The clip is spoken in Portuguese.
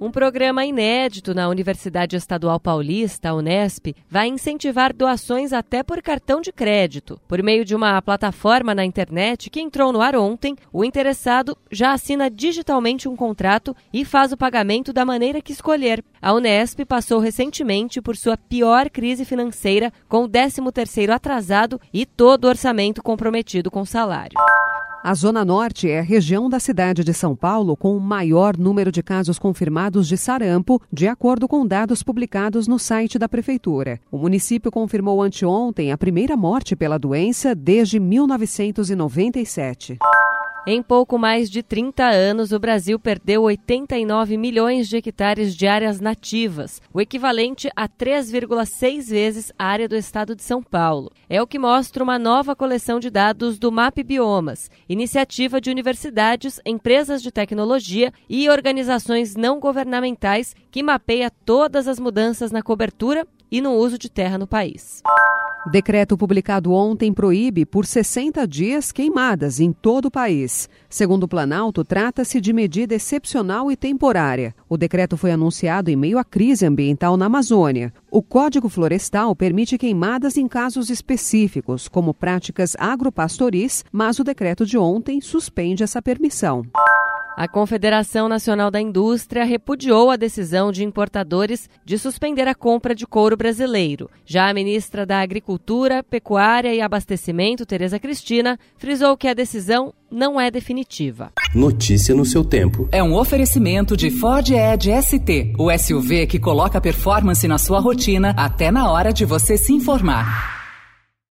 Um programa inédito na Universidade Estadual Paulista, a Unesp, vai incentivar doações até por cartão de crédito. Por meio de uma plataforma na internet que entrou no ar ontem, o interessado já assina digitalmente um contrato e faz o pagamento da maneira que escolher. A Unesp passou recentemente por sua pior crise financeira, com o 13º atrasado e todo o orçamento comprometido com salário. A Zona Norte é a região da cidade de São Paulo com o maior número de casos confirmados de sarampo, de acordo com dados publicados no site da Prefeitura. O município confirmou anteontem a primeira morte pela doença desde 1997. Em pouco mais de 30 anos, o Brasil perdeu 89 milhões de hectares de áreas nativas, o equivalente a 3,6 vezes a área do estado de São Paulo. É o que mostra uma nova coleção de dados do MAP Biomas, iniciativa de universidades, empresas de tecnologia e organizações não governamentais que mapeia todas as mudanças na cobertura e no uso de terra no país. Decreto publicado ontem proíbe por 60 dias queimadas em todo o país. Segundo o Planalto, trata-se de medida excepcional e temporária. O decreto foi anunciado em meio à crise ambiental na Amazônia. O Código Florestal permite queimadas em casos específicos, como práticas agropastoris, mas o decreto de ontem suspende essa permissão. A Confederação Nacional da Indústria repudiou a decisão de importadores de suspender a compra de couro brasileiro. Já a ministra da Agricultura, Pecuária e Abastecimento, Tereza Cristina, frisou que a decisão não é definitiva. Notícia no seu tempo. É um oferecimento de Ford Edge ST, o SUV que coloca performance na sua rotina até na hora de você se informar.